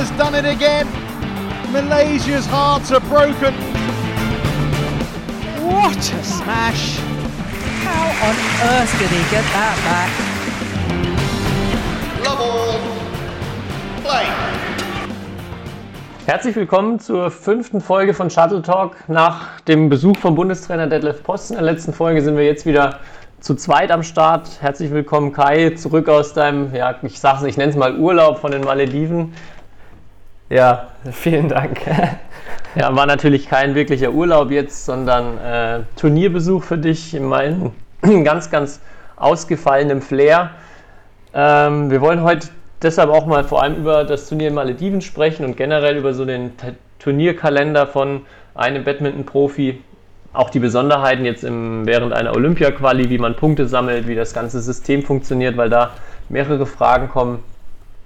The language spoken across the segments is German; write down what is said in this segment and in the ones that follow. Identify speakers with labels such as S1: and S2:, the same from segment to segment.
S1: has done it again. Malaysia's hearts are broken.
S2: What a smash! How on earth did he get that back?
S3: Love all. Play.
S4: Herzlich willkommen zur fünften Folge von Shuttle Talk. Nach dem Besuch vom Bundestrainer Detlef Posten in der letzten Folge sind wir jetzt wieder zu zweit am Start. Herzlich willkommen Kai, zurück aus deinem, ja, ich sag's, ich nenne es mal Urlaub von den Malediven.
S5: Ja, vielen Dank.
S4: Ja, war natürlich kein wirklicher Urlaub jetzt, sondern äh, Turnierbesuch für dich in meinem ganz, ganz ausgefallenen Flair. Ähm, wir wollen heute deshalb auch mal vor allem über das Turnier in Malediven sprechen und generell über so den T Turnierkalender von einem Badminton-Profi. Auch die Besonderheiten jetzt im, während einer Olympia-Quali, wie man Punkte sammelt, wie das ganze System funktioniert, weil da mehrere Fragen kommen.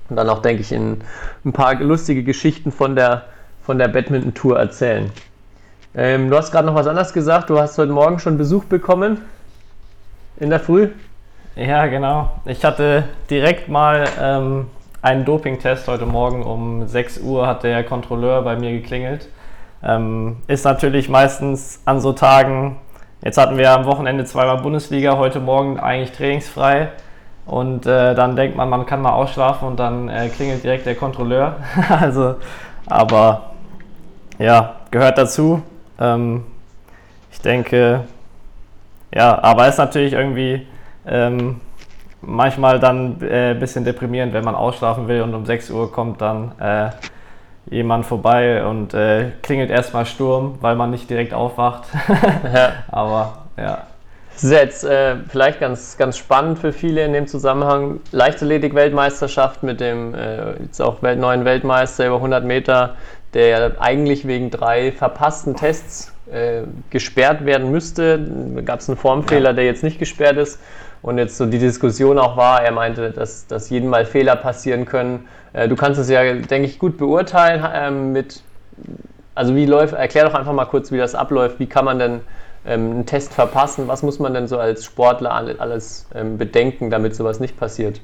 S4: Und dann auch, denke ich, in ein paar lustige Geschichten von der von der Badminton-Tour erzählen. Ähm, du hast gerade noch was anderes gesagt. Du hast heute Morgen schon Besuch bekommen. In der Früh.
S5: Ja, genau. Ich hatte direkt mal ähm, einen Dopingtest heute Morgen. Um 6 Uhr hat der Kontrolleur bei mir geklingelt. Ähm, ist natürlich meistens an so Tagen, jetzt hatten wir am Wochenende zweimal Bundesliga, heute Morgen eigentlich trainingsfrei. Und äh, dann denkt man, man kann mal ausschlafen und dann äh, klingelt direkt der Kontrolleur. also, aber ja, gehört dazu. Ähm, ich denke, ja, aber es ist natürlich irgendwie ähm, manchmal dann ein äh, bisschen deprimierend, wenn man ausschlafen will und um 6 Uhr kommt dann äh, jemand vorbei und äh, klingelt erstmal Sturm, weil man nicht direkt aufwacht. Aber ja.
S4: Das ist jetzt äh, vielleicht ganz, ganz spannend für viele in dem Zusammenhang. Leichtathletik-Weltmeisterschaft mit dem äh, jetzt auch neuen Weltmeister über 100 Meter, der ja eigentlich wegen drei verpassten Tests äh, gesperrt werden müsste. Da gab es einen Formfehler, der jetzt nicht gesperrt ist. Und jetzt so die Diskussion auch war, er meinte, dass, dass jeden Mal Fehler passieren können. Äh, du kannst es ja, denke ich, gut beurteilen ähm, mit, also wie läuft, erklär doch einfach mal kurz, wie das abläuft. Wie kann man denn ähm, einen Test verpassen? Was muss man denn so als Sportler alles ähm, bedenken, damit sowas nicht passiert?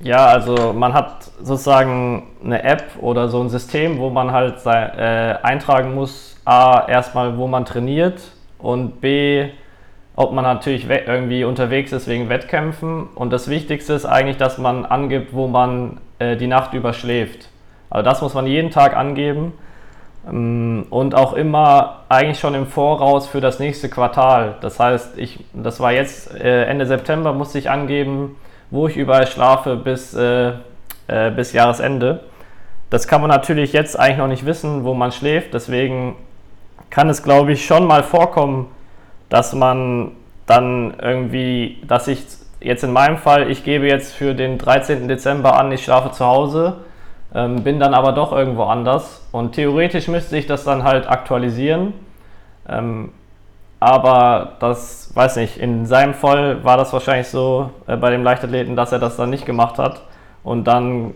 S5: Ja, also man hat sozusagen eine App oder so ein System, wo man halt sein, äh, eintragen muss, a, erstmal, wo man trainiert und b, ob man natürlich irgendwie unterwegs ist wegen Wettkämpfen. Und das Wichtigste ist eigentlich, dass man angibt, wo man äh, die Nacht überschläft. Also das muss man jeden Tag angeben und auch immer eigentlich schon im Voraus für das nächste Quartal. Das heißt, ich, das war jetzt äh, Ende September, musste ich angeben, wo ich überall schlafe bis, äh, äh, bis Jahresende. Das kann man natürlich jetzt eigentlich noch nicht wissen, wo man schläft. Deswegen kann es, glaube ich, schon mal vorkommen, dass man dann irgendwie, dass ich jetzt in meinem Fall, ich gebe jetzt für den 13. Dezember an, ich schlafe zu Hause ähm, bin dann aber doch irgendwo anders. Und theoretisch müsste ich das dann halt aktualisieren. Ähm, aber das, weiß nicht, in seinem Fall war das wahrscheinlich so äh, bei dem Leichtathleten, dass er das dann nicht gemacht hat. Und dann,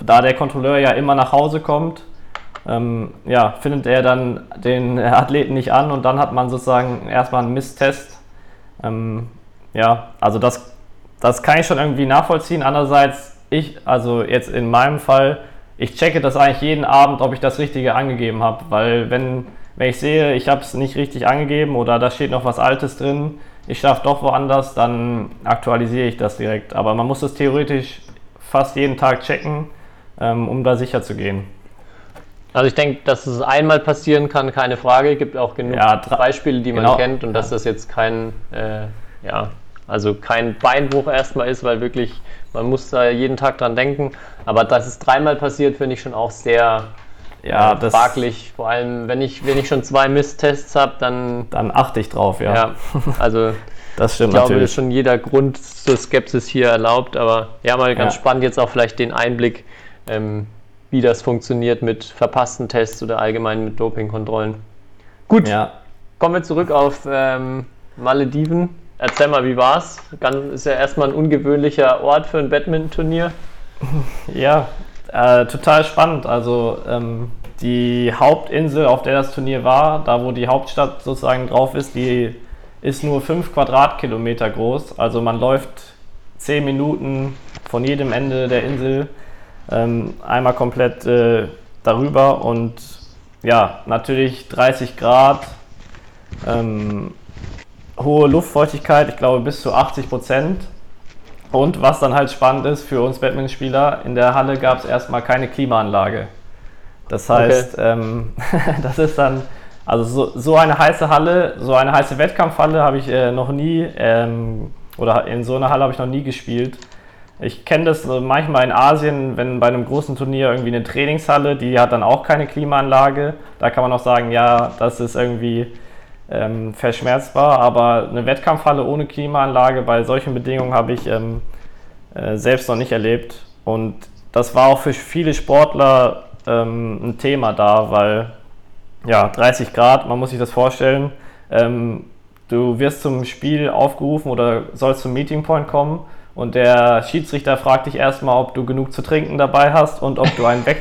S5: da der Kontrolleur ja immer nach Hause kommt, ähm, ja, findet er dann den Athleten nicht an und dann hat man sozusagen erstmal einen Misstest. Ähm, ja, also das, das kann ich schon irgendwie nachvollziehen. Andererseits ich, also jetzt in meinem Fall, ich checke das eigentlich jeden Abend, ob ich das Richtige angegeben habe, weil wenn, wenn ich sehe, ich habe es nicht richtig angegeben oder da steht noch was Altes drin, ich schaffe doch woanders, dann aktualisiere ich das direkt. Aber man muss das theoretisch fast jeden Tag checken, ähm, um da sicher zu gehen.
S4: Also ich denke, dass es einmal passieren kann, keine Frage. Es gibt auch genug ja, Beispiele, die man genau. kennt und dass das jetzt kein, äh, ja, also kein Beinbruch erstmal ist, weil wirklich man muss da jeden Tag dran denken. Aber dass es dreimal passiert, finde ich schon auch sehr ja, äh, fraglich. Vor allem, wenn ich, wenn ich schon zwei Misstests habe, dann.
S5: Dann achte ich drauf, ja. ja
S4: also.
S5: das stimmt
S4: ich glaube,
S5: natürlich.
S4: ist schon jeder Grund zur Skepsis hier erlaubt. Aber ja, mal ganz ja. spannend jetzt auch vielleicht den Einblick, ähm, wie das funktioniert mit verpassten Tests oder allgemein mit Dopingkontrollen. Gut, ja. kommen wir zurück auf ähm, Malediven. Erzähl mal, wie war's? Ganz, ist ja erstmal ein ungewöhnlicher Ort für ein Badminton-Turnier.
S5: Ja, äh, total spannend. Also ähm, die Hauptinsel, auf der das Turnier war, da wo die Hauptstadt sozusagen drauf ist, die ist nur 5 Quadratkilometer groß. Also man läuft 10 Minuten von jedem Ende der Insel ähm, einmal komplett äh, darüber und ja, natürlich 30 Grad, ähm, hohe Luftfeuchtigkeit, ich glaube bis zu 80 Prozent. Und was dann halt spannend ist für uns Badmintonspieler, in der Halle gab es erstmal keine Klimaanlage. Das heißt, okay. ähm, das ist dann, also so, so, eine heiße Halle, so eine heiße Wettkampfhalle habe ich äh, noch nie, ähm, oder in so einer Halle habe ich noch nie gespielt. Ich kenne das manchmal in Asien, wenn bei einem großen Turnier irgendwie eine Trainingshalle, die hat dann auch keine Klimaanlage. Da kann man auch sagen, ja, das ist irgendwie ähm, verschmerzbar, aber eine Wettkampfhalle ohne Klimaanlage bei solchen Bedingungen habe ich ähm, äh, selbst noch nicht erlebt. Und das war auch für viele Sportler ähm, ein Thema da, weil ja, 30 Grad, man muss sich das vorstellen. Ähm, du wirst zum Spiel aufgerufen oder sollst zum Meeting Point kommen und der Schiedsrichter fragt dich erstmal, ob du genug zu trinken dabei hast und ob du ein, We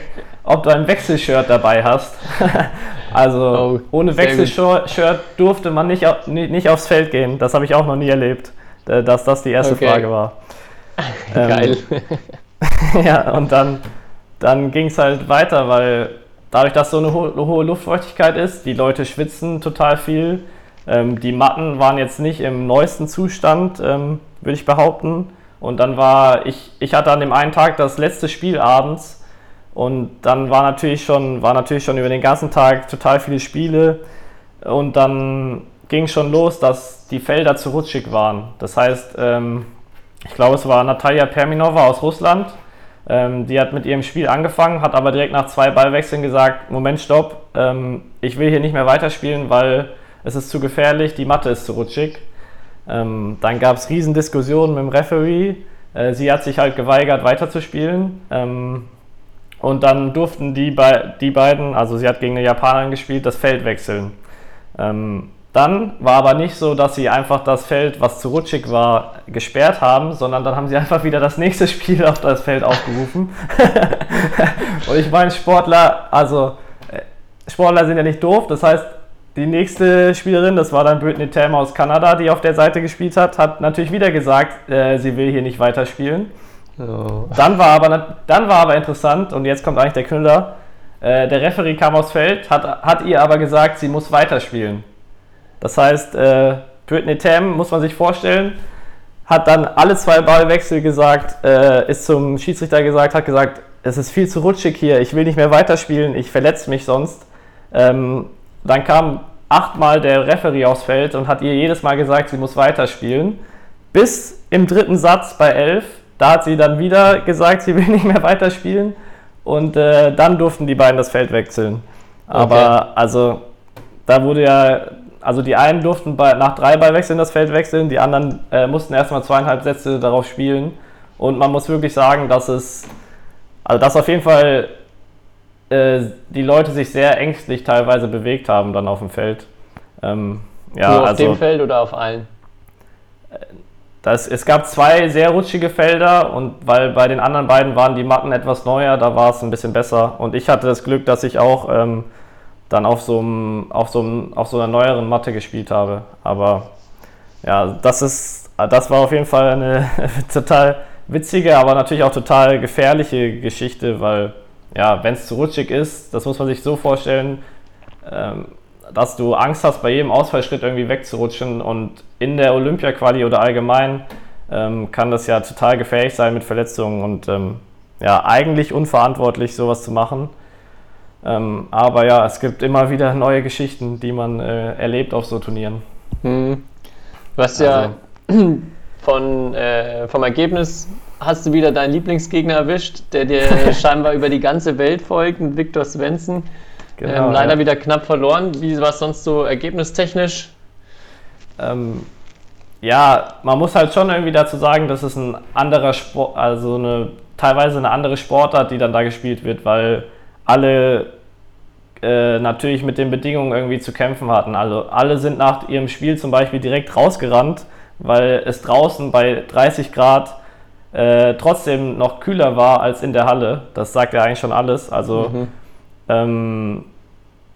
S5: ob du ein Wechselshirt dabei hast. also oh, ohne Wechselshirt durfte man nicht, nicht aufs Feld gehen. Das habe ich auch noch nie erlebt, dass das die erste okay. Frage war.
S4: Geil.
S5: Ähm, ja, und dann, dann ging es halt weiter, weil dadurch, dass so eine ho hohe Luftfeuchtigkeit ist, die Leute schwitzen total viel. Ähm, die Matten waren jetzt nicht im neuesten Zustand, ähm, würde ich behaupten. Und dann war ich, ich hatte an dem einen Tag das letzte Spiel abends und dann war natürlich schon, war natürlich schon über den ganzen Tag total viele Spiele und dann ging schon los, dass die Felder zu rutschig waren. Das heißt, ähm, ich glaube, es war Natalia Perminova aus Russland. Ähm, die hat mit ihrem Spiel angefangen, hat aber direkt nach zwei Ballwechseln gesagt: Moment, stopp, ähm, ich will hier nicht mehr weiterspielen, weil es ist zu gefährlich, die Matte ist zu rutschig. Ähm, dann gab es Riesendiskussionen mit dem Referee. Äh, sie hat sich halt geweigert, weiterzuspielen. Ähm, und dann durften die, be die beiden, also sie hat gegen eine Japanerin gespielt, das Feld wechseln. Ähm, dann war aber nicht so, dass sie einfach das Feld, was zu rutschig war, gesperrt haben, sondern dann haben sie einfach wieder das nächste Spiel auf das Feld aufgerufen. und ich meine, Sportler, also äh, Sportler sind ja nicht doof, das heißt, die nächste Spielerin, das war dann Brittany Tam aus Kanada, die auf der Seite gespielt hat, hat natürlich wieder gesagt, äh, sie will hier nicht weiterspielen. Oh. Dann, war aber, dann war aber interessant, und jetzt kommt eigentlich der Knüller, äh, der Referee kam aufs Feld, hat, hat ihr aber gesagt, sie muss weiterspielen. Das heißt, äh, Brittany Tam, muss man sich vorstellen, hat dann alle zwei Ballwechsel gesagt, äh, ist zum Schiedsrichter gesagt, hat gesagt, es ist viel zu rutschig hier, ich will nicht mehr weiterspielen, ich verletze mich sonst. Ähm, dann kam achtmal der Referee aufs Feld und hat ihr jedes Mal gesagt, sie muss weiterspielen. Bis im dritten Satz bei 11, da hat sie dann wieder gesagt, sie will nicht mehr weiterspielen. Und äh, dann durften die beiden das Feld wechseln. Aber okay. also, da wurde ja, also die einen durften bei, nach drei Ballwechseln das Feld wechseln, die anderen äh, mussten erstmal zweieinhalb Sätze darauf spielen. Und man muss wirklich sagen, dass es, also dass auf jeden Fall äh, die Leute sich sehr ängstlich teilweise bewegt haben dann auf dem Feld.
S4: Ähm, ja, Nur auf also, dem Feld oder auf allen?
S5: Das, es gab zwei sehr rutschige Felder und weil bei den anderen beiden waren die Matten etwas neuer, da war es ein bisschen besser. Und ich hatte das Glück, dass ich auch ähm, dann auf so, einem, auf, so einem, auf so einer neueren Matte gespielt habe. Aber ja, das ist, das war auf jeden Fall eine total witzige, aber natürlich auch total gefährliche Geschichte, weil ja, wenn es zu rutschig ist, das muss man sich so vorstellen, ähm, dass du Angst hast, bei jedem Ausfallschritt irgendwie wegzurutschen und in der Olympia-Quali oder allgemein ähm, kann das ja total gefährlich sein mit Verletzungen und ähm, ja, eigentlich unverantwortlich, sowas zu machen. Ähm, aber ja, es gibt immer wieder neue Geschichten, die man äh, erlebt auf so Turnieren.
S4: Hm. Du hast also, ja von, äh, vom Ergebnis hast du wieder deinen Lieblingsgegner erwischt, der dir scheinbar über die ganze Welt folgt, mit Viktor Svensson. Genau, ähm, leider ja. wieder knapp verloren. Wie war es sonst so ergebnistechnisch?
S5: Ähm, ja, man muss halt schon irgendwie dazu sagen, dass es ein anderer Sport, also eine teilweise eine andere Sportart, die dann da gespielt wird, weil alle äh, natürlich mit den Bedingungen irgendwie zu kämpfen hatten. Also alle sind nach ihrem Spiel zum Beispiel direkt rausgerannt, weil es draußen bei 30 Grad äh, trotzdem noch kühler war als in der Halle. Das sagt ja eigentlich schon alles. Also, mhm. Ähm,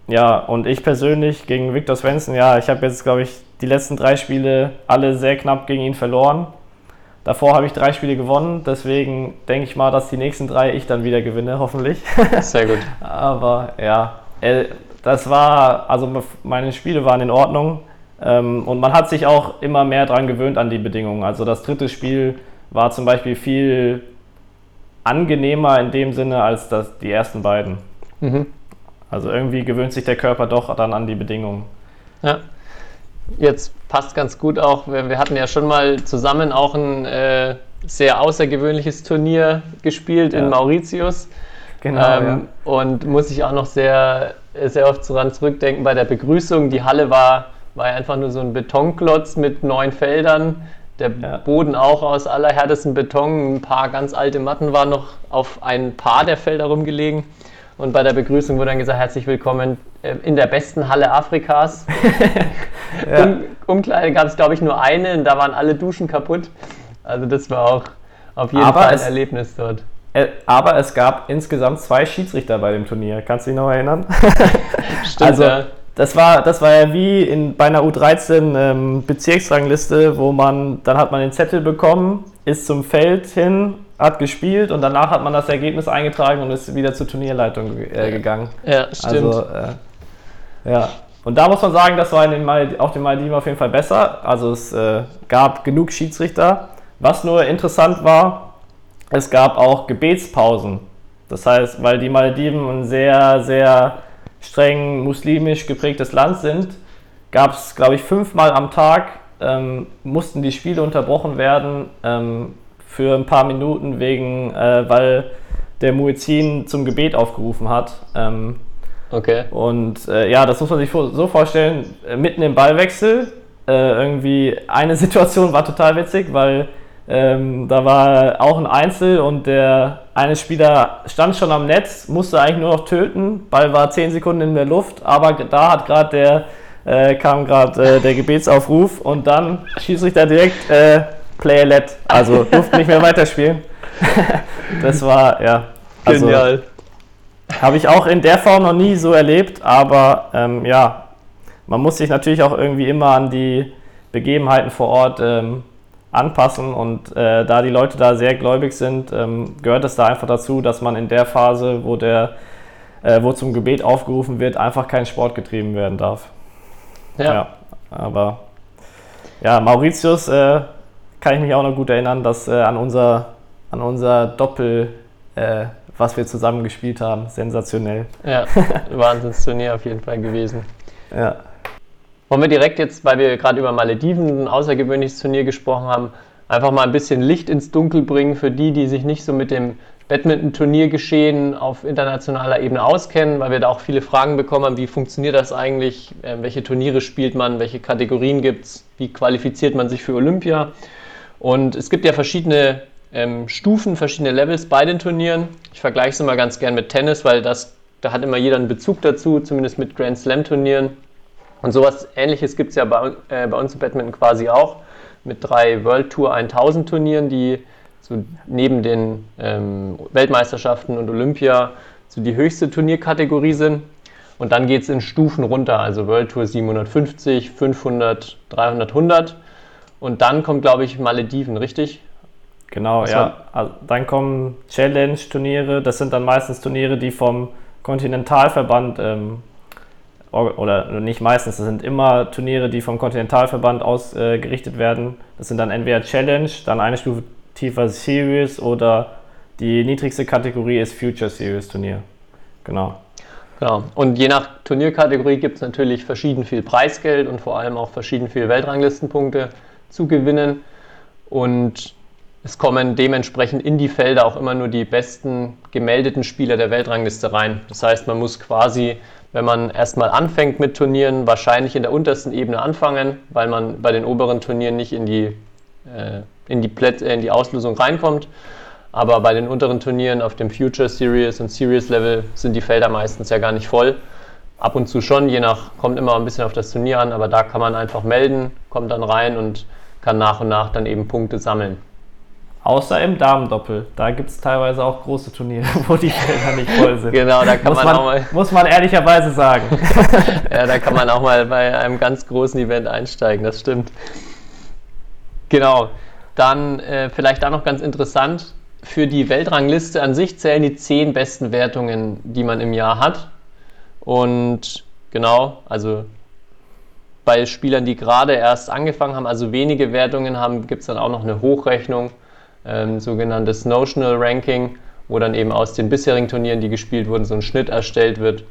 S5: ja, und ich persönlich gegen Viktor Svensson, ja, ich habe jetzt, glaube ich, die letzten drei Spiele alle sehr knapp gegen ihn verloren. Davor habe ich drei Spiele gewonnen, deswegen denke ich mal, dass die nächsten drei ich dann wieder gewinne, hoffentlich.
S4: Sehr gut.
S5: Aber ja, äh, das war, also meine Spiele waren in Ordnung ähm, und man hat sich auch immer mehr daran gewöhnt an die Bedingungen. Also das dritte Spiel war zum Beispiel viel angenehmer in dem Sinne als das, die ersten beiden. Mhm. Also irgendwie gewöhnt sich der Körper doch dann an die Bedingungen.
S4: Ja. Jetzt passt ganz gut auch, wir, hatten ja schon mal zusammen auch ein äh, sehr außergewöhnliches Turnier gespielt ja. in Mauritius. Genau. Ähm, ja. Und muss ich auch noch sehr, sehr oft daran zurückdenken bei der Begrüßung. Die Halle war, war ja einfach nur so ein Betonklotz mit neun Feldern. Der ja. Boden auch aus allerhärtesten Beton. Ein paar ganz alte Matten waren noch auf ein paar der Felder rumgelegen. Und bei der Begrüßung wurde dann gesagt, herzlich willkommen äh, in der besten Halle Afrikas. ja. um, Umkleide gab es, glaube ich, nur eine und da waren alle Duschen kaputt. Also das war auch auf jeden Aber Fall ein Erlebnis dort.
S5: Äh, aber es gab insgesamt zwei Schiedsrichter bei dem Turnier. Kannst du dich noch erinnern?
S4: Stimmt, also, ja.
S5: Das war, das war ja wie in, bei einer U13 ähm, Bezirksrangliste, wo man, dann hat man den Zettel bekommen, ist zum Feld hin, hat gespielt und danach hat man das Ergebnis eingetragen und ist wieder zur Turnierleitung äh, gegangen.
S4: Ja, stimmt. Also,
S5: äh, ja. Und da muss man sagen, das war in den Mal, auf den Maldiven auf jeden Fall besser. Also es äh, gab genug Schiedsrichter. Was nur interessant war, es gab auch Gebetspausen. Das heißt, weil die Malediven ein sehr, sehr streng muslimisch geprägtes Land sind, gab es, glaube ich, fünfmal am Tag ähm, mussten die Spiele unterbrochen werden ähm, für ein paar Minuten, wegen, äh, weil der Muezzin zum Gebet aufgerufen hat. Ähm,
S4: okay.
S5: Und äh, ja, das muss man sich so vorstellen, äh, mitten im Ballwechsel, äh, irgendwie eine Situation war total witzig, weil ähm, da war auch ein Einzel und der eine Spieler stand schon am Netz, musste eigentlich nur noch töten. Ball war 10 Sekunden in der Luft, aber da hat gerade der äh, kam gerade äh, der Gebetsaufruf und dann Schiedsrichter direkt äh, Play let, also durfte nicht mehr weiterspielen. das war ja
S4: also, genial.
S5: Habe ich auch in der Form noch nie so erlebt, aber ähm, ja, man muss sich natürlich auch irgendwie immer an die Begebenheiten vor Ort ähm, anpassen. Und äh, da die Leute da sehr gläubig sind, ähm, gehört es da einfach dazu, dass man in der Phase, wo, der, äh, wo zum Gebet aufgerufen wird, einfach kein Sport getrieben werden darf. Ja. ja aber ja, Mauritius äh, kann ich mich auch noch gut erinnern, dass äh, an, unser, an unser Doppel, äh, was wir zusammen gespielt haben, sensationell.
S4: Ja, Wahnsinnsturnier auf jeden Fall gewesen.
S5: Ja.
S4: Wollen wir direkt jetzt, weil wir gerade über Malediven, ein außergewöhnliches Turnier gesprochen haben, einfach mal ein bisschen Licht ins Dunkel bringen für die, die sich nicht so mit dem Badminton-Turniergeschehen auf internationaler Ebene auskennen, weil wir da auch viele Fragen bekommen haben, wie funktioniert das eigentlich, ähm, welche Turniere spielt man, welche Kategorien gibt es, wie qualifiziert man sich für Olympia. Und es gibt ja verschiedene ähm, Stufen, verschiedene Levels bei den Turnieren. Ich vergleiche es immer ganz gern mit Tennis, weil das, da hat immer jeder einen Bezug dazu, zumindest mit Grand Slam-Turnieren. Und sowas ähnliches gibt es ja bei, äh, bei uns im Badminton quasi auch mit drei World Tour 1000 Turnieren, die so neben den ähm, Weltmeisterschaften und Olympia so die höchste Turnierkategorie sind. Und dann geht es in Stufen runter, also World Tour 750, 500, 300, 100. Und dann kommt, glaube ich, Malediven, richtig?
S5: Genau, Was ja. Also dann kommen Challenge-Turniere. Das sind dann meistens Turniere, die vom Kontinentalverband ähm, oder nicht meistens, das sind immer Turniere, die vom Kontinentalverband ausgerichtet äh, werden. Das sind dann entweder Challenge, dann eine Stufe tiefer Series oder die niedrigste Kategorie ist Future Series Turnier. Genau.
S4: Genau. Und je nach Turnierkategorie gibt es natürlich verschieden viel Preisgeld und vor allem auch verschieden viel Weltranglistenpunkte zu gewinnen. Und es kommen dementsprechend in die Felder auch immer nur die besten gemeldeten Spieler der Weltrangliste rein. Das heißt, man muss quasi wenn man erstmal anfängt mit Turnieren, wahrscheinlich in der untersten Ebene anfangen, weil man bei den oberen Turnieren nicht in die, äh, in die, Plätz, äh, in die Auslösung reinkommt. Aber bei den unteren Turnieren auf dem Future Series und Series Level sind die Felder meistens ja gar nicht voll. Ab und zu schon, je nach, kommt immer ein bisschen auf das Turnier an, aber da kann man einfach melden, kommt dann rein und kann nach und nach dann eben Punkte sammeln.
S5: Außer im Damendoppel. Da gibt es teilweise auch große Turniere, wo die Felder nicht voll sind.
S4: Genau, da kann
S5: muss
S4: man, man, auch mal.
S5: Muss man ehrlicherweise sagen.
S4: ja, da kann man auch mal bei einem ganz großen Event einsteigen, das stimmt. Genau. dann äh, vielleicht da noch ganz interessant, für die Weltrangliste an sich zählen die zehn besten Wertungen, die man im Jahr hat. Und genau, also bei Spielern, die gerade erst angefangen haben, also wenige Wertungen haben, gibt es dann auch noch eine Hochrechnung, ähm, sogenanntes Notional Ranking, wo dann eben aus den bisherigen Turnieren, die gespielt wurden, so ein Schnitt erstellt wird,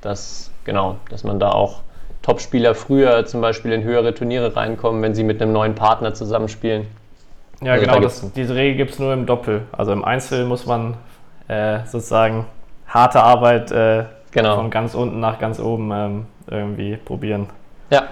S4: dass, genau, dass man da auch Topspieler früher zum Beispiel in höhere Turniere reinkommen, wenn sie mit einem neuen Partner zusammenspielen.
S5: Ja,
S4: Also
S5: genau,
S4: da
S5: das, diese Regel gibt es nur im Doppel. Also im Einzel muss man äh, sozusagen harte Arbeit äh,
S4: Genau.
S5: von ganz unten nach ganz oben ähm, irgendwie probieren.
S4: Ja,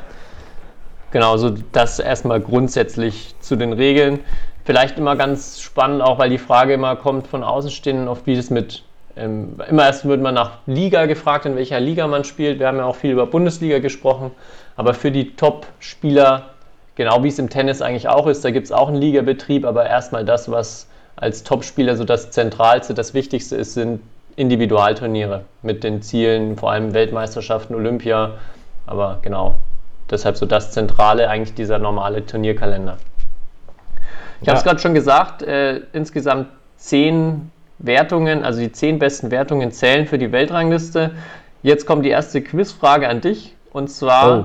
S4: genau, so das erstmal grundsätzlich zu den Regeln. Vielleicht immer ganz spannend, auch weil die Frage immer kommt von Außenstehenden, oft wie das mit, ähm, immer erst wird man nach Liga gefragt, in welcher Liga man spielt. Wir haben ja auch viel über Bundesliga gesprochen, aber für die Top-Spieler, genau wie es im Tennis eigentlich auch ist, da gibt es auch einen Ligabetrieb, aber erstmal das, was als Topspieler so das Zentralste, das Wichtigste ist, sind Individualturniere mit den Zielen, vor allem Weltmeisterschaften, Olympia, aber genau, deshalb so das Zentrale eigentlich dieser normale Turnierkalender. Ich habe es
S5: Ja.
S4: gerade schon gesagt, äh, insgesamt zehn Wertungen, also die zehn besten Wertungen zählen für die Weltrangliste. Jetzt kommt die erste Quizfrage an dich und zwar,
S5: Oh.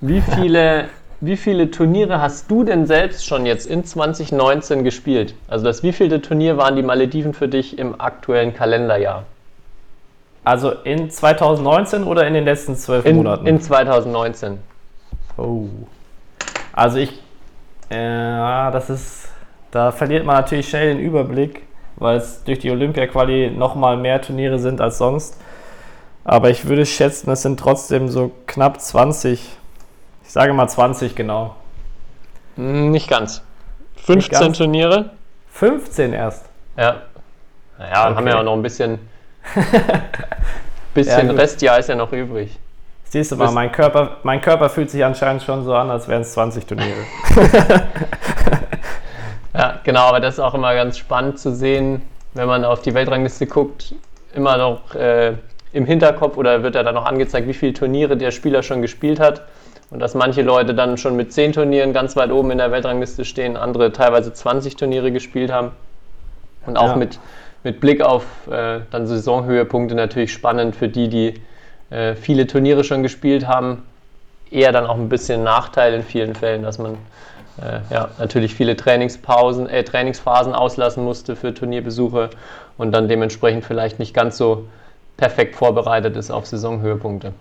S4: wie, viele, wie viele Turniere hast du denn selbst schon jetzt in 2019 gespielt? Also das wievielte Turnier waren die Malediven für dich im aktuellen Kalenderjahr?
S5: Also in 2019 oder in den letzten zwölf Monaten?
S4: in 2019.
S5: Oh. Also ich, äh, ja, das ist, da verliert man natürlich schnell den Überblick, weil es durch die Olympia-Quali nochmal mehr Turniere sind als sonst. Aber ich würde schätzen, es sind trotzdem so knapp 20. Ich sage mal 20 genau.
S4: Hm, Nicht ganz. 15
S5: ganz?
S4: Turniere?
S5: 15 erst.
S4: Ja. Naja,
S5: Okay.
S4: haben ja auch noch ein bisschen, bisschen
S5: Ja.
S4: Restjahr ist ja noch übrig.
S5: Siehst du mal, mein Körper, mein Körper fühlt sich anscheinend schon so an, als wären es 20 Turniere.
S4: Ja, genau, aber das ist auch immer ganz spannend zu sehen, wenn man auf die Weltrangliste guckt, immer noch äh, im Hinterkopf oder wird ja dann noch angezeigt, wie viele Turniere der Spieler schon gespielt hat. Und dass manche Leute dann schon mit 10 Turnieren ganz weit oben in der Weltrangliste stehen, andere teilweise 20 Turniere gespielt haben. Und auch
S5: Ja.
S4: mit, mit Blick auf äh, dann Saisonhöhepunkte natürlich spannend für die, die äh, viele Turniere schon gespielt haben. Eher dann auch ein bisschen Nachteil in vielen Fällen, dass man äh, ja, natürlich viele Trainingspausen, äh, Trainingsphasen auslassen musste für Turnierbesuche und dann dementsprechend vielleicht nicht ganz so perfekt vorbereitet ist auf Saisonhöhepunkte.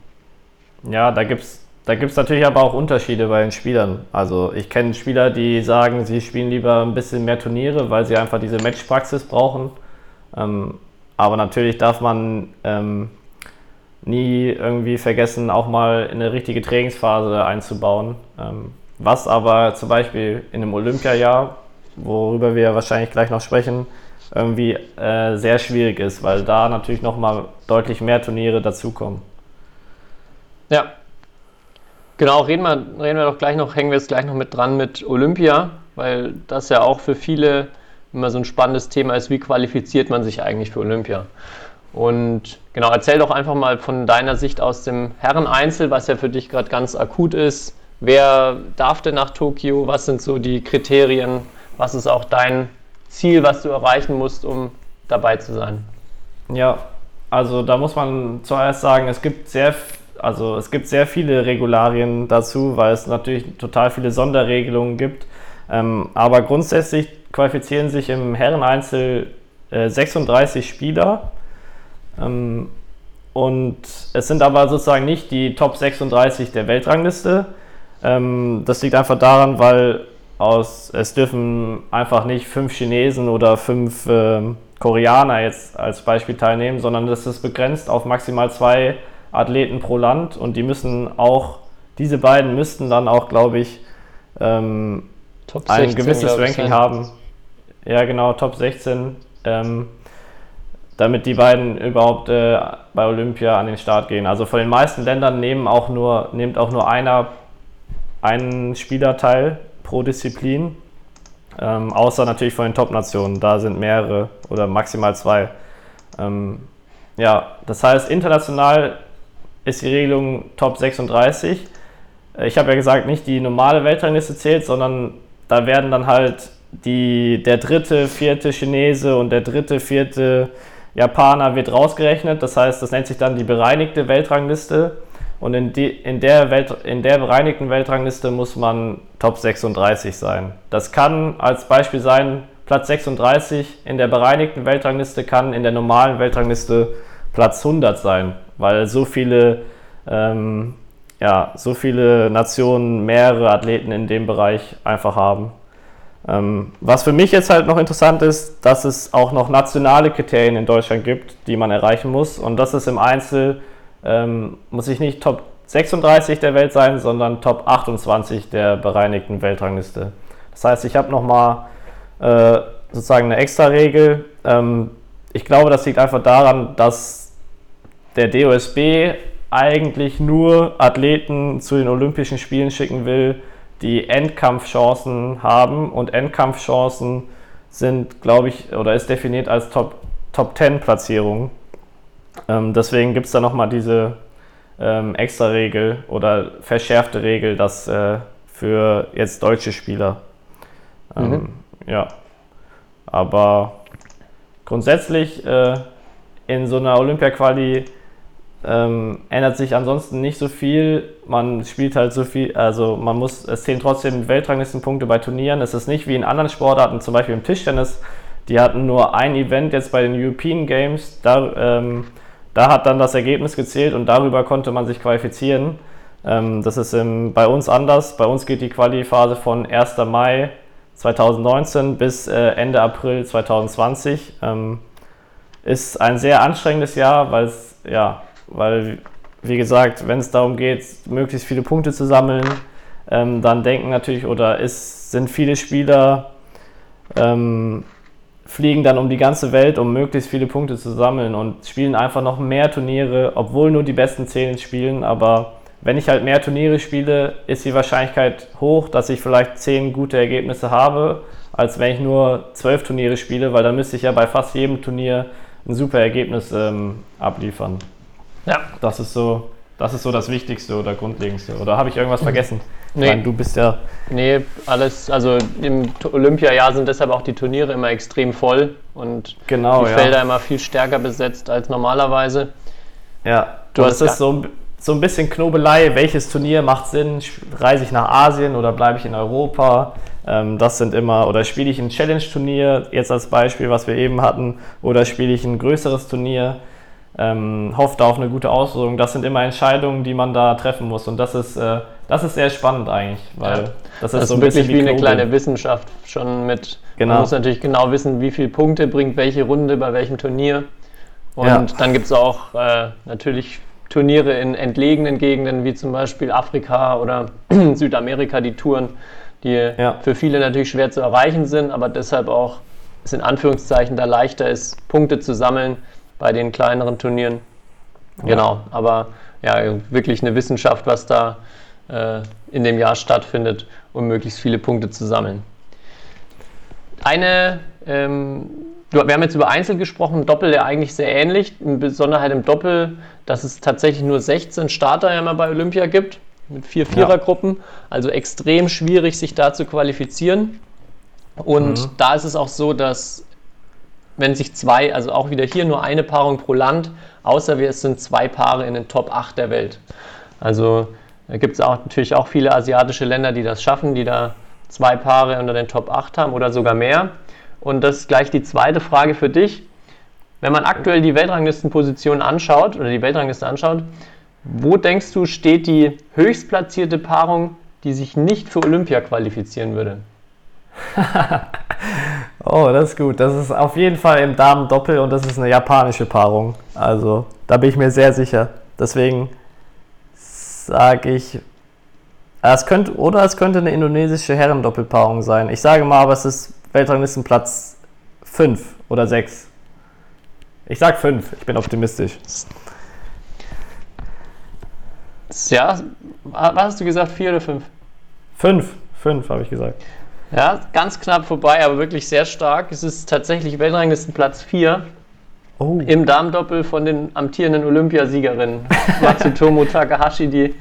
S5: Ja, da gibt es da gibt's natürlich aber auch Unterschiede bei den Spielern. Also ich kenne Spieler, die sagen, sie spielen lieber ein bisschen mehr Turniere, weil sie einfach diese Matchpraxis brauchen. Ähm, aber natürlich darf man ähm, nie irgendwie vergessen, auch mal eine richtige Trainingsphase einzubauen. Ähm, was aber zum Beispiel in einem Olympiajahr, worüber wir wahrscheinlich gleich noch sprechen, irgendwie äh, sehr schwierig ist, weil da natürlich nochmal deutlich mehr Turniere dazukommen.
S4: Ja. Genau, reden wir, reden wir doch gleich noch, hängen wir jetzt gleich noch mit dran mit Olympia, weil das ja auch für viele immer so ein spannendes Thema ist, wie qualifiziert man sich eigentlich für Olympia? Und genau, erzähl doch einfach mal von deiner Sicht aus dem Herren-Einzel, was ja für dich gerade ganz akut ist. Wer darf denn nach Tokio? Was sind so die Kriterien? Was ist auch dein Ziel, was du erreichen musst, um dabei zu sein?
S5: Ja, also da muss man zuerst sagen, es gibt sehr, also es gibt sehr viele Regularien dazu, weil es natürlich total viele Sonderregelungen gibt. Ähm, aber grundsätzlich qualifizieren sich im Herreneinzel äh, 36 Spieler. Ähm, und es sind aber sozusagen nicht die Top 36 der Weltrangliste. Ähm, das liegt einfach daran, weil aus, es dürfen einfach nicht fünf Chinesen oder fünf ähm, Koreaner jetzt als Beispiel teilnehmen, sondern das ist begrenzt auf maximal zwei Athleten pro Land und die müssen auch, diese beiden müssten dann auch, glaube ich, ähm,
S4: Top
S5: ein
S4: 16,
S5: gewisses
S4: ich,
S5: Ranking haben. Ja, genau, Top 16, ähm, damit die beiden überhaupt äh, bei Olympia an den Start gehen. Also von den meisten Ländern nehmen auch nur, nimmt auch nur einer einen Spieler teil pro Disziplin. Ähm, außer natürlich von den Top-Nationen, da sind mehrere oder maximal zwei. Ähm, ja, das heißt, international ist die Regelung Top 36. Äh, Ich habe ja gesagt, nicht die normale Weltrangliste zählt, sondern da werden dann halt die, der dritte, vierte Chinese und der dritte, vierte Japaner wird rausgerechnet. Das heißt, das nennt sich dann die bereinigte Weltrangliste. Und in, die, in, der Welt, in der bereinigten Weltrangliste muss man Top 36 sein. Das kann als Beispiel sein, Platz 36 in der bereinigten Weltrangliste kann in der normalen Weltrangliste Platz 100 sein, weil so viele, ähm, ja, so viele Nationen mehrere Athleten in dem Bereich einfach haben. Ähm, was für mich jetzt halt noch interessant ist, dass es auch noch nationale Kriterien in Deutschland gibt, die man erreichen muss. Und das ist im Einzel, ähm, muss ich nicht Top 36 der Welt sein, sondern Top 28 der bereinigten Weltrangliste. Das heißt, ich habe nochmal äh, sozusagen eine extra Regel. Ähm, ich glaube, das liegt einfach daran, dass der DOSB eigentlich nur Athleten zu den Olympischen Spielen schicken will, die Endkampfchancen haben. Und Endkampfchancen sind, glaube ich, oder ist definiert als Top, Top 10 Platzierung. Ähm, deswegen gibt es da nochmal diese ähm, extra Regel oder verschärfte Regel, dass äh, für jetzt deutsche Spieler. Ähm, mhm. Ja. Aber grundsätzlich äh, in so einer Olympia-Quali ähm, ändert sich ansonsten nicht so viel. Man spielt halt so viel, also man muss, es zählen trotzdem Weltranglistenpunkte bei Turnieren. Es ist nicht wie in anderen Sportarten, zum Beispiel im Tischtennis. Die hatten nur ein Event jetzt bei den European Games. Da, ähm, da hat dann das Ergebnis gezählt und darüber konnte man sich qualifizieren. Ähm, das ist im, bei uns anders. Bei uns geht die Quali-Phase von 1. Mai 2019 bis äh, Ende April 2020. Ähm, ist ein sehr anstrengendes Jahr, weil es ja weil, wie gesagt, wenn es darum geht, möglichst viele Punkte zu sammeln, ähm, dann denken natürlich, oder es sind viele Spieler, ähm, fliegen dann um die ganze Welt, um möglichst viele Punkte zu sammeln und spielen einfach noch mehr Turniere, obwohl nur die besten zehn spielen. Aber wenn ich halt mehr Turniere spiele, ist die Wahrscheinlichkeit hoch, dass ich vielleicht zehn gute Ergebnisse habe, als wenn ich nur zwölf Turniere spiele, weil dann müsste ich ja bei fast jedem Turnier ein super Ergebnis ähm, abliefern. Ja. Das ist so, das ist so das Wichtigste oder Grundlegendste. Oder habe ich irgendwas vergessen?
S4: Nee. Meine, du bist ja. Nee, alles, also im Olympiajahr sind deshalb auch die Turniere immer extrem voll und
S5: genau,
S4: die
S5: ja.
S4: Felder immer viel stärker besetzt als normalerweise.
S5: Ja, du hast es so, so ein bisschen Knobelei, welches Turnier macht Sinn? Reise ich nach Asien oder bleibe ich in Europa? Ähm, das sind immer, oder spiele ich ein Challenge-Turnier, jetzt als Beispiel, was wir eben hatten, oder spiele ich ein größeres Turnier? Ähm, hofft auf eine gute Auslosung. Das sind immer Entscheidungen, die man da treffen muss. Und das ist, äh, das ist sehr spannend eigentlich, weil
S4: ja. das ist das so ein wirklich wie, wie eine kleine Wissenschaft schon mit. Genau. Man muss natürlich genau wissen, wie viele Punkte bringt welche Runde bei welchem Turnier. Und ja. dann gibt es auch äh, natürlich Turniere in entlegenen Gegenden, wie zum Beispiel Afrika oder Südamerika, die Touren, die ja. für viele natürlich schwer zu erreichen sind, aber deshalb auch es in Anführungszeichen da leichter ist, Punkte zu sammeln bei den kleineren Turnieren. Ja. Genau, aber ja, wirklich eine Wissenschaft, was da äh, in dem Jahr stattfindet, um möglichst viele Punkte zu sammeln. Eine, ähm, wir haben jetzt über Einzel gesprochen, Doppel ja eigentlich sehr ähnlich, in Besonderheit im Doppel, dass es tatsächlich nur 16 Starter ja mal bei Olympia gibt, mit vier Vierergruppen, ja. also extrem schwierig, sich da zu qualifizieren. Und mhm. da ist es auch so, dass wenn sich zwei, also auch wieder hier nur eine Paarung pro Land, außer wir sind zwei Paare in den Top 8 der Welt. Also da gibt es auch natürlich auch viele asiatische Länder, die das schaffen, die da zwei Paare unter den Top 8 haben oder sogar mehr. Und das ist gleich die zweite Frage für dich. Wenn man aktuell die Weltranglistenposition anschaut oder die Weltrangliste anschaut, wo denkst du, steht die höchstplatzierte Paarung, die sich nicht für Olympia qualifizieren würde?
S5: oh, das ist gut. Das ist auf jeden Fall im Damen-Doppel und das ist eine japanische Paarung. Also, da bin ich mir sehr sicher. Deswegen sage ich. Es könnte, oder es könnte eine indonesische Herren-Doppelpaarung sein. Ich sage mal, aber es ist Weltranglistenplatz 5 oder 6. Ich sage 5, ich bin optimistisch.
S4: Ja, was hast du gesagt, 4 oder 5?
S5: 5, 5 habe ich gesagt.
S4: Ja, ganz knapp vorbei, aber wirklich sehr stark. Es ist tatsächlich Weltranglistenplatz 4 oh. im Damendoppel von den amtierenden Olympiasiegerinnen Matsutomo Takahashi, die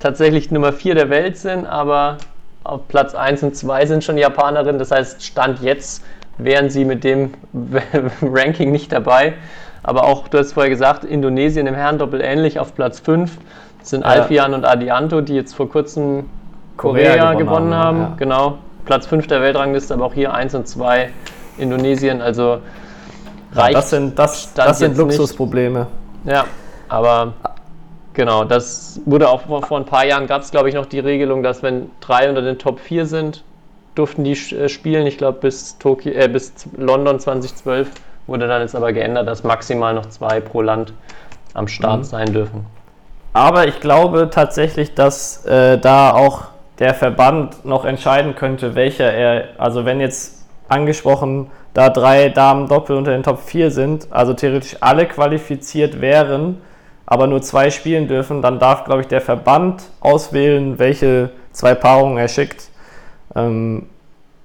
S4: tatsächlich Nummer 4 der Welt sind, aber Auf Platz 1 und 2 sind schon Japanerinnen. Das heißt, Stand jetzt wären sie mit dem Ranking nicht dabei. Aber auch, du hast vorher gesagt, Indonesien im Herrendoppel ähnlich auf Platz 5 sind ja. Alfian und Adianto, die jetzt vor kurzem Korea, Korea gewonnen, gewonnen, haben. Ja. Genau, Platz 5 der Weltrangliste, aber auch hier 1 und 2 Indonesien. Also
S5: reicht. Ja, das sind, das, das sind Luxusprobleme.
S4: Nicht. Ja, aber genau, das wurde auch vor, ein paar Jahren gab es, glaube ich, noch die Regelung, dass wenn drei unter den Top 4 sind, durften die äh, spielen. Ich glaube, bis, äh, bis London 2012 wurde dann jetzt aber geändert, dass maximal noch zwei pro Land am Start mhm. sein dürfen.
S5: Aber ich glaube tatsächlich, dass äh, da auch der Verband noch entscheiden könnte, welcher er, also wenn jetzt angesprochen da drei Damen Doppel unter den Top 4 sind, also theoretisch alle qualifiziert wären, aber nur zwei spielen dürfen, dann darf, glaube ich, der Verband auswählen, welche zwei Paarungen er schickt. Ähm,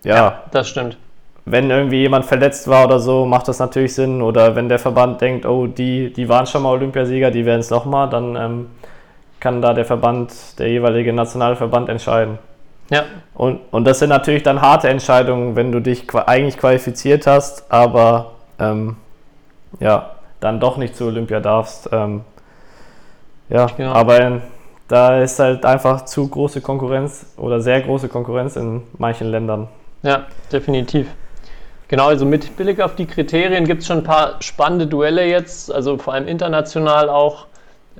S5: ja, ja,
S4: das stimmt.
S5: Wenn irgendwie jemand verletzt war oder so, macht das natürlich Sinn. Oder wenn der Verband denkt, oh, die, die waren schon mal Olympiasieger, die werden es nochmal, dann ähm, kann da der Verband, der jeweilige nationale Verband entscheiden.
S4: Ja.
S5: Und, und das sind natürlich dann harte Entscheidungen, wenn du dich eigentlich qualifiziert hast, aber ähm, ja, dann doch nicht zu Olympia darfst. Ähm, ja, genau. aber da ist halt einfach zu große Konkurrenz oder sehr große Konkurrenz in manchen Ländern.
S4: Ja, definitiv. Genau, also mit Blick auf die Kriterien gibt es schon ein paar spannende Duelle jetzt, also vor allem international auch.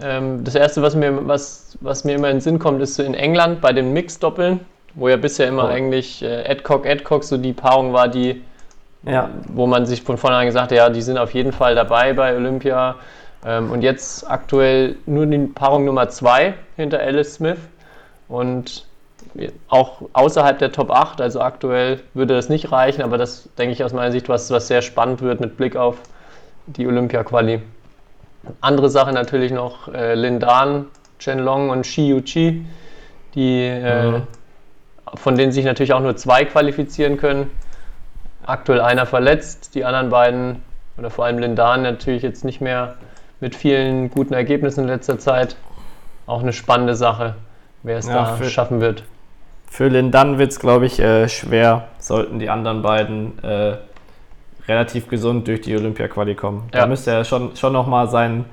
S4: Ähm, das erste, was mir, was, was mir immer in den Sinn kommt, ist so in England bei den Mix-Doppeln wo ja bisher immer oh. eigentlich äh, Adcock, Adcock so die Paarung war, die, ja. wo man sich von vornherein gesagt hat, ja, die sind auf jeden Fall dabei bei Olympia. Ähm, und jetzt aktuell nur die Paarung Nummer 2 hinter Alice Smith und auch außerhalb der Top 8, also aktuell würde das nicht reichen, aber das denke ich aus meiner Sicht was, was sehr spannend wird mit Blick auf die Olympia-Quali. Andere Sache natürlich noch äh, Lin Dan, Chen Long und Shi Yuchi, die äh, mhm von denen sich natürlich auch nur zwei qualifizieren können. Aktuell einer verletzt, die anderen beiden, oder vor allem Lindan natürlich jetzt nicht mehr mit vielen guten Ergebnissen in letzter Zeit. Auch eine spannende Sache, wer es ja, da für, schaffen wird.
S5: Für Lindan wird es, glaube ich, äh, schwer, sollten die anderen beiden äh, relativ gesund durch die Olympia-Quali kommen. Ja. Da müsste er schon, schon nochmal sein,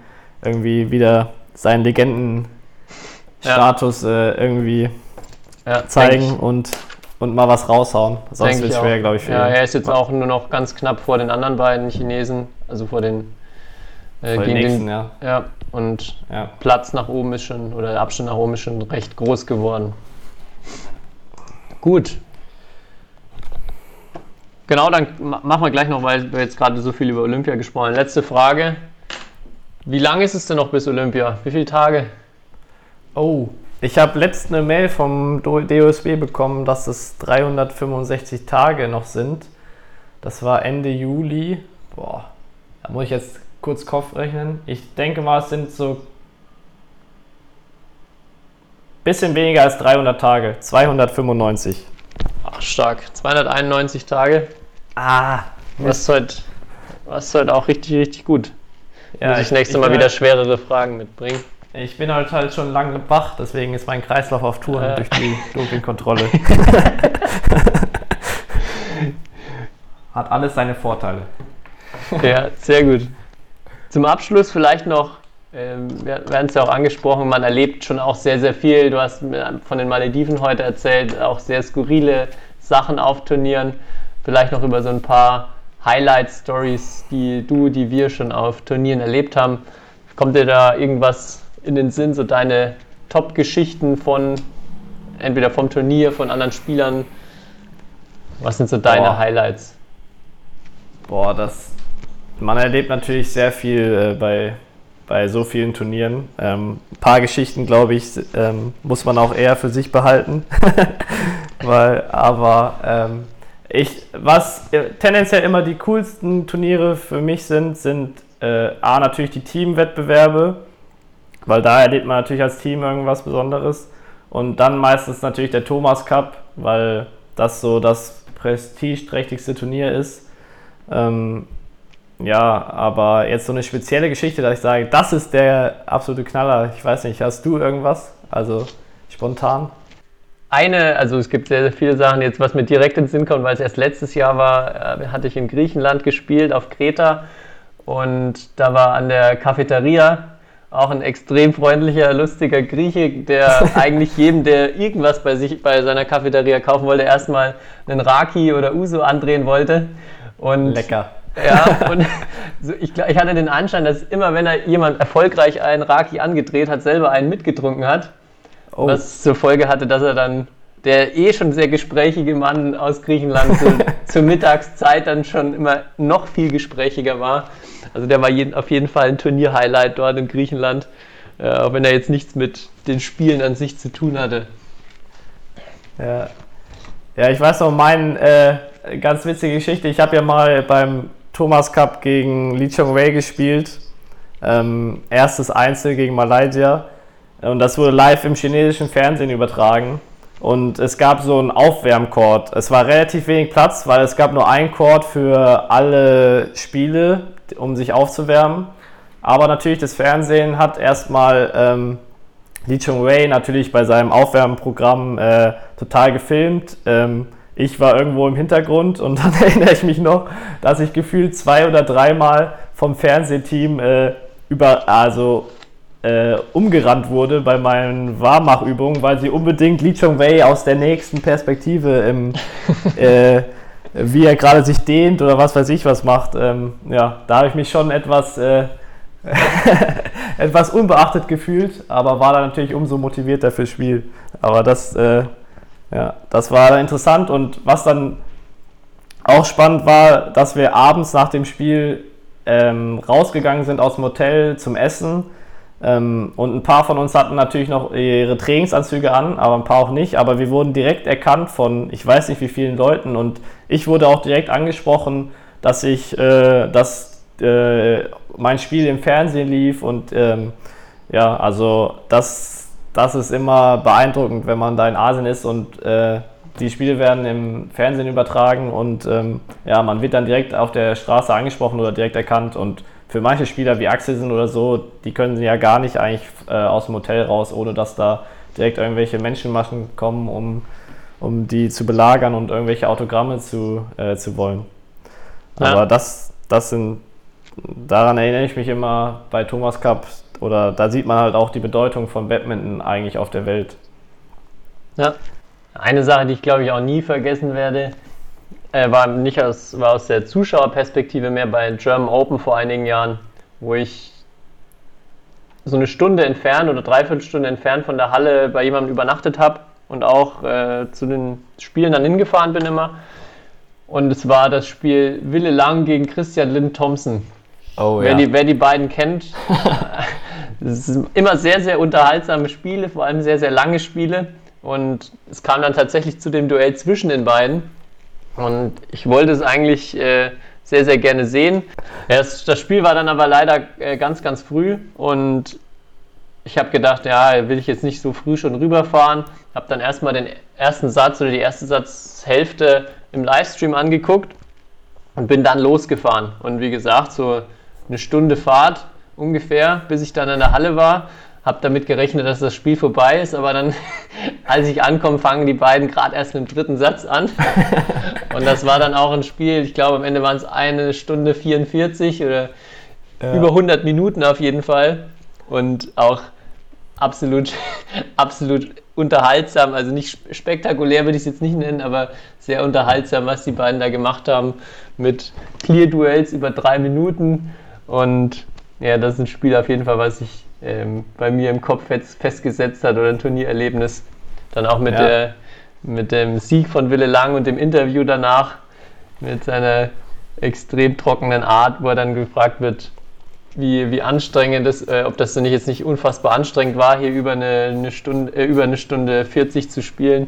S5: irgendwie wieder seinen Legendenstatus ja. äh, irgendwie ja, zeigen und, und mal was raushauen.
S4: Sonst wird es schwer, glaube ich. Ja, ihn. er ist jetzt auch nur noch ganz knapp vor den anderen beiden Chinesen, also vor den
S5: äh, vor den nächsten, den, ja.
S4: Ja, und. Platz nach oben ist schon, oder der Abstand nach oben ist schon recht groß geworden. Gut. Genau, dann machen wir gleich noch, weil wir jetzt gerade so viel über Olympia gesprochen haben. Letzte Frage. Wie lange ist es denn noch bis Olympia? Wie viele Tage?
S5: Oh, ich habe letzte eine Mail vom DOSB bekommen, dass es 365 Tage noch sind. Das war Ende Juli. Boah, da muss ich jetzt kurz Kopf rechnen. Ich denke mal, es sind so bisschen weniger als 300 Tage. 295.
S4: Ach, stark. 291 Tage.
S5: Ah.
S4: Was heute, was heute auch richtig, richtig gut. Ja, Muss ich, ich nächstes Mal wieder schwerere Fragen mitbringen.
S5: Ich bin halt, halt schon lange wach, deswegen ist mein Kreislauf auf Touren äh. durch die Dopingkontrolle. Hat alles seine Vorteile.
S4: Ja, sehr gut. Zum Abschluss vielleicht noch, äh, wir werden es ja auch angesprochen, man erlebt schon auch sehr, sehr viel. Du hast von den Malediven heute erzählt, auch sehr skurrile Sachen auf Turnieren. Vielleicht noch über so ein paar Highlight-Stories, die du, die wir schon auf Turnieren erlebt haben. Kommt dir da irgendwas in den Sinn, so deine Top-Geschichten von entweder vom Turnier, von anderen Spielern? Was sind so deine Boah. Highlights?
S5: Boah, das. Man erlebt natürlich sehr viel äh, bei, bei so vielen Turnieren. Ähm, ein paar Geschichten, glaube ich, ähm, muss man auch eher für sich behalten. Weil, aber ähm, ich, was äh, tendenziell immer die coolsten Turniere für mich sind, sind äh, A, natürlich die Teamwettbewerbe weil da erlebt man natürlich als Team irgendwas Besonderes. Und dann meistens natürlich der Thomas Cup, weil das so das prestigeträchtigste Turnier ist. Ähm, ja, aber jetzt so eine spezielle Geschichte, dass ich sage, das ist der absolute Knaller. Ich weiß nicht, hast du irgendwas? Also spontan?
S4: eine, also es gibt sehr, sehr viele Sachen jetzt, was mir direkt in den Sinn kommt, weil es erst letztes Jahr war, äh, hatte ich in Griechenland gespielt, auf Kreta. Und da war an der Cafeteria auch ein extrem freundlicher, lustiger Grieche, der eigentlich jedem, der irgendwas bei sich bei seiner Cafeteria kaufen wollte, erstmal einen Raki oder Uso andrehen wollte. Und
S5: Lecker.
S4: Ja, und so, ich, ich hatte den Anschein, dass immer, wenn er jemand erfolgreich einen Raki angedreht hat, selber einen mitgetrunken hat.
S5: Oh.
S4: Was zur Folge hatte, dass er dann, der eh schon sehr gesprächige Mann aus Griechenland, zu, zur Mittagszeit dann schon immer noch viel gesprächiger war. Also der war jeden, auf jeden Fall ein Turnier-Highlight dort in Griechenland, äh, auch wenn er jetzt nichts mit den Spielen an sich zu tun hatte.
S5: Ja, ja ich weiß noch, meine äh, ganz witzige Geschichte. Ich habe ja mal beim Thomas Cup gegen Lee Chong Wei gespielt. Ähm, erstes Einzel gegen Malaysia. Und das wurde live im chinesischen Fernsehen übertragen. Und es gab so einen Aufwärmcourt. Es war relativ wenig Platz, weil es gab nur einen Court für alle Spiele, um sich aufzuwärmen. Aber natürlich, das Fernsehen hat erstmal ähm, Lee Chung Wei natürlich bei seinem Aufwärmprogramm äh, total gefilmt. Ähm, ich war irgendwo im Hintergrund und dann erinnere ich mich noch, dass ich gefühlt zwei oder dreimal vom Fernsehteam äh, über, also äh, umgerannt wurde bei meinen Warmachübungen, weil sie unbedingt Lee Chong Wei aus der nächsten Perspektive, im, äh, wie er gerade sich dehnt oder was weiß ich was macht, ähm, ja, da habe ich mich schon etwas, äh, etwas unbeachtet gefühlt, aber war dann natürlich umso motivierter fürs Spiel. Aber das, äh, ja, das war interessant und was dann auch spannend war, dass wir abends nach dem Spiel ähm, rausgegangen sind aus dem Hotel zum Essen. Ähm, und ein paar von uns hatten natürlich noch ihre Trainingsanzüge an, aber ein paar auch nicht. Aber wir wurden direkt erkannt von ich weiß nicht wie vielen Leuten. Und ich wurde auch direkt angesprochen, dass ich, äh, dass äh, mein Spiel im Fernsehen lief. Und ähm, ja, also das, das ist immer beeindruckend, wenn man da in Asien ist und äh, die Spiele werden im Fernsehen übertragen und ähm, ja, man wird dann direkt auf der Straße angesprochen oder direkt erkannt und für manche Spieler wie Axel sind oder so, die können ja gar nicht eigentlich äh, aus dem Hotel raus, ohne dass da direkt irgendwelche Menschenmaschen kommen, um, um die zu belagern und irgendwelche Autogramme zu, äh, zu wollen. Ja. Aber das, das sind, daran erinnere ich mich immer bei Thomas Cup oder da sieht man halt auch die Bedeutung von Badminton eigentlich auf der Welt.
S4: Ja, eine Sache, die ich glaube ich auch nie vergessen werde, äh, war nicht aus, war aus der Zuschauerperspektive mehr bei German Open vor einigen Jahren, wo ich so eine Stunde entfernt oder dreiviertel Stunde entfernt von der Halle bei jemandem übernachtet habe und auch äh, zu den Spielen dann hingefahren bin immer. Und es war das Spiel Wille Lang gegen Christian Lind Thompson. Oh, wer, ja. die, wer die beiden kennt, es sind immer sehr, sehr unterhaltsame Spiele, vor allem sehr, sehr lange Spiele. Und es kam dann tatsächlich zu dem Duell zwischen den beiden. Und ich wollte es eigentlich äh, sehr, sehr gerne sehen. Das, das, Spiel war dann aber leider äh, ganz, ganz früh und ich habe gedacht, ja, will ich jetzt nicht so früh schon rüberfahren. Habe dann erstmal den ersten Satz oder die erste Satzhälfte im Livestream angeguckt und bin dann losgefahren. Und wie gesagt, so eine Stunde Fahrt ungefähr, bis ich dann in der Halle war habe damit gerechnet, dass das Spiel vorbei ist, aber dann, als ich ankomme, fangen die beiden gerade erst mit dem dritten Satz an. Und das war dann auch ein Spiel, ich glaube, am Ende waren es eine Stunde 44 oder ja. über 100 Minuten auf jeden Fall. Und auch absolut, absolut unterhaltsam, also nicht spektakulär würde ich es jetzt nicht nennen, aber sehr unterhaltsam, was die beiden da gemacht haben mit Clear-Duells über drei Minuten. Und ja, das ist ein Spiel auf jeden Fall, was ich ähm, bei mir im Kopf jetzt festgesetzt hat oder ein Turniererlebnis. Dann auch mit, ja. der, mit dem Sieg von Wille Lang und dem Interview danach mit seiner extrem trockenen Art, wo er dann gefragt wird, wie, wie anstrengend das, äh, ob das nicht jetzt nicht unfassbar anstrengend war, hier über eine, eine Stunde, äh, über eine Stunde 40 zu spielen.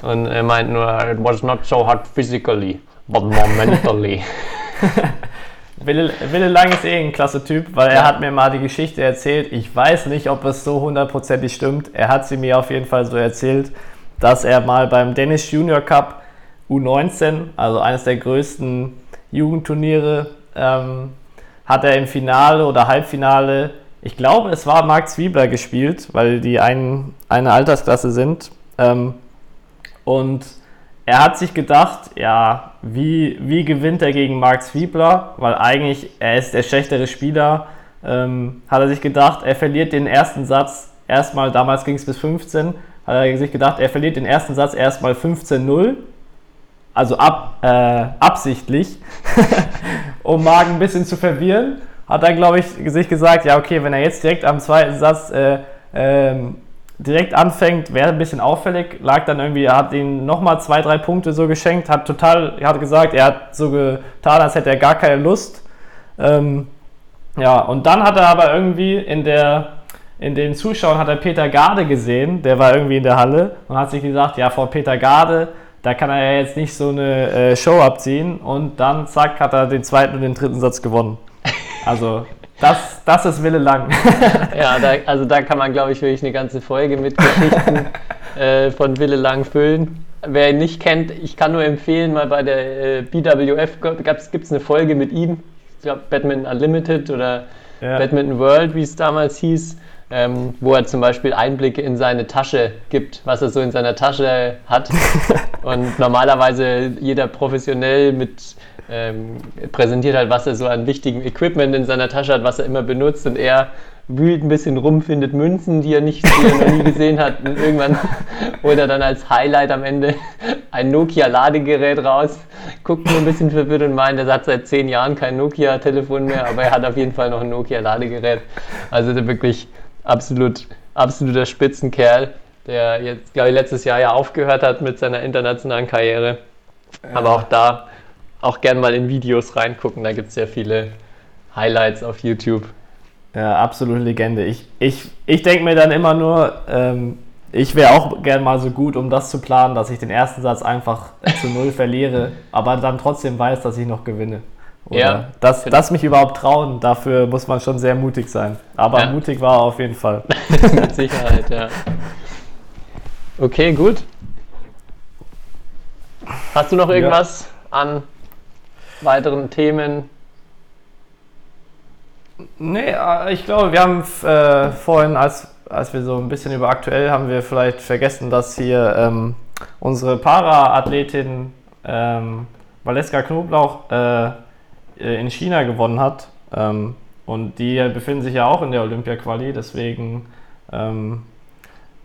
S4: Und er meint nur, it was not so hard physically, but more mentally.
S5: Wille, Wille Lang ist eh ein klasse Typ, weil er hat mir mal die Geschichte erzählt. Ich weiß nicht, ob es so hundertprozentig stimmt. Er hat sie mir auf jeden Fall so erzählt, dass er mal beim Dennis Junior Cup U19, also eines der größten Jugendturniere, ähm, hat er im Finale oder Halbfinale, ich glaube, es war Marc Zwiebler gespielt, weil die ein, eine Altersklasse sind. Ähm, Und er hat sich gedacht, ja, wie, wie gewinnt er gegen Mark Zwiebler? Weil eigentlich, er ist der schlechtere Spieler. Ähm, hat er sich gedacht, er verliert den ersten Satz erstmal, damals ging es bis 15, hat er sich gedacht, er verliert den ersten Satz erstmal 15-0. Also ab, äh, absichtlich, um Mark ein bisschen zu verwirren. Hat dann, glaube ich, sich gesagt, ja, okay, wenn er jetzt direkt am zweiten Satz äh, ähm, direkt anfängt, wäre ein bisschen auffällig, lag dann irgendwie, er hat ihm nochmal zwei, drei Punkte so geschenkt, hat total, er hat gesagt, er hat so getan, als hätte er gar keine Lust. Ähm, ja, und dann hat er aber irgendwie in der, in den Zuschauern hat er Peter Garde gesehen, der war irgendwie in der Halle und hat sich gesagt, ja, vor Peter Garde, da kann er ja jetzt nicht so eine äh, Show abziehen und dann, zack, hat er den zweiten und den dritten Satz gewonnen. Also das, das ist Wille lang.
S4: ja, da, also da kann man, glaube ich, wirklich eine ganze Folge mit Geschichten äh, von Wille lang füllen. Wer ihn nicht kennt, ich kann nur empfehlen, mal bei der äh, BWF gibt es eine Folge mit ihm. Ich glaube, Badminton Unlimited oder ja. Badminton World, wie es damals hieß, ähm, wo er zum Beispiel Einblicke in seine Tasche gibt, was er so in seiner Tasche hat. Und normalerweise jeder professionell mit ähm, präsentiert halt, was er so an wichtigem Equipment in seiner Tasche hat, was er immer benutzt und er wühlt ein bisschen rum, findet Münzen, die er nicht die er noch nie gesehen hat und irgendwann holt er dann als Highlight am Ende ein Nokia-Ladegerät raus, guckt nur ein bisschen verwirrt und meint, er hat seit zehn Jahren kein Nokia-Telefon mehr, aber er hat auf jeden Fall noch ein Nokia-Ladegerät. Also der wirklich absolut, absoluter Spitzenkerl, der jetzt, glaube ich, letztes Jahr ja aufgehört hat mit seiner internationalen Karriere. Aber auch da auch gern mal in Videos reingucken. Da gibt es ja viele Highlights auf YouTube.
S5: Ja, absolute Legende. Ich, ich, ich denke mir dann immer nur, ähm, ich wäre auch gern mal so gut, um das zu planen, dass ich den ersten Satz einfach zu null verliere, aber dann trotzdem weiß, dass ich noch gewinne. Oder ja, das, das mich überhaupt trauen, dafür muss man schon sehr mutig sein. Aber ja. mutig war er auf jeden Fall.
S4: Mit Sicherheit, ja. Okay, gut. Hast du noch irgendwas ja. an weiteren Themen?
S5: Nee, äh, ich glaube, wir haben äh, vorhin, als, als wir so ein bisschen über aktuell, haben wir vielleicht vergessen, dass hier ähm, unsere Para-Athletin ähm, Valeska Knoblauch äh, in China gewonnen hat. Ähm, und die befinden sich ja auch in der Olympia-Quali, deswegen ähm,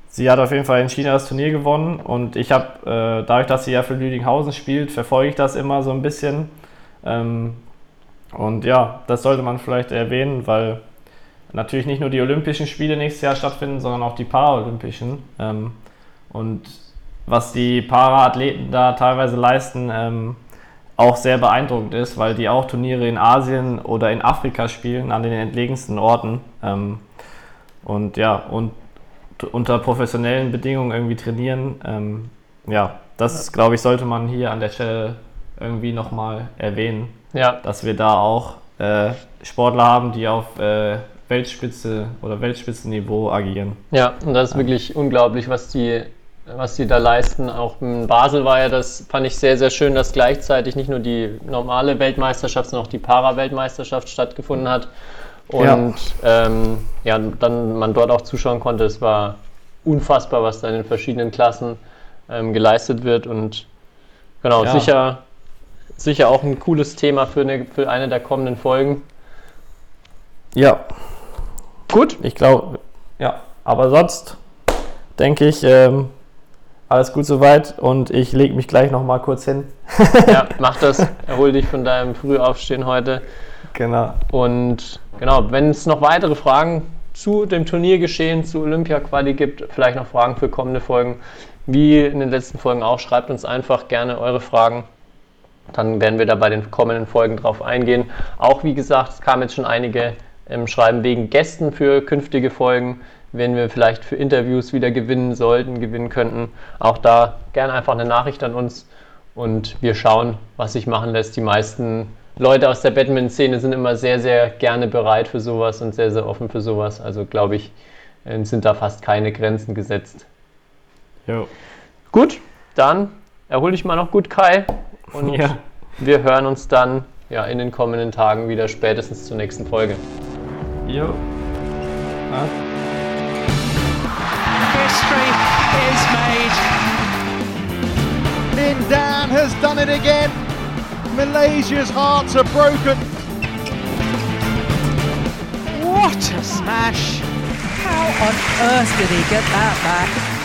S5: sie hat auf jeden Fall in China das Turnier gewonnen und ich habe, äh, dadurch, dass sie ja für Lüdinghausen spielt, verfolge ich das immer so ein bisschen ähm, und ja, das sollte man vielleicht erwähnen, weil natürlich nicht nur die Olympischen Spiele nächstes Jahr stattfinden, sondern auch die Paralympischen. Ähm, und was die Para-Athleten da teilweise leisten, ähm, auch sehr beeindruckend ist, weil die auch Turniere in Asien oder in Afrika spielen, an den entlegensten Orten. Ähm, und ja, und unter professionellen Bedingungen irgendwie trainieren. Ähm, ja, das glaube ich, sollte man hier an der Stelle irgendwie nochmal erwähnen, ja. dass wir da auch äh, Sportler haben, die auf äh, Weltspitze oder Weltspitzenniveau agieren.
S4: Ja, und das ist wirklich unglaublich, was die, was die da leisten. Auch in Basel war ja das, fand ich sehr, sehr schön, dass gleichzeitig nicht nur die normale Weltmeisterschaft, sondern auch die Para-Weltmeisterschaft stattgefunden hat. Und ja. Ähm, ja, dann man dort auch zuschauen konnte. Es war unfassbar, was da in den verschiedenen Klassen ähm, geleistet wird. Und genau, ja. sicher sicher auch ein cooles Thema für eine, für eine der kommenden Folgen.
S5: Ja. Gut. Ich glaube, ja. Aber sonst denke ich, ähm, alles gut soweit und ich lege mich gleich noch mal kurz hin.
S4: ja, mach das. Erhol dich von deinem Frühaufstehen heute.
S5: Genau.
S4: Und genau, wenn es noch weitere Fragen zu dem Turniergeschehen, zu Olympia-Quali gibt, vielleicht noch Fragen für kommende Folgen, wie in den letzten Folgen auch, schreibt uns einfach gerne eure Fragen dann werden wir da bei den kommenden Folgen drauf eingehen. Auch wie gesagt, es kamen jetzt schon einige ähm, Schreiben wegen Gästen für künftige Folgen, wenn wir vielleicht für Interviews wieder gewinnen sollten, gewinnen könnten. Auch da gerne einfach eine Nachricht an uns und wir schauen, was sich machen lässt. Die meisten Leute aus der Badminton-Szene sind immer sehr, sehr gerne bereit für sowas und sehr, sehr offen für sowas. Also glaube ich, ähm, sind da fast keine Grenzen gesetzt. Jo. Gut, dann erhol dich mal noch gut, Kai. Und ja. wir hören uns dann ja, in den kommenden Tagen wieder spätestens zur nächsten Folge. Jo. Ja. History is made.
S1: has done it again. Malaysia's hearts are broken.
S2: What a smash! How on earth did he get that back?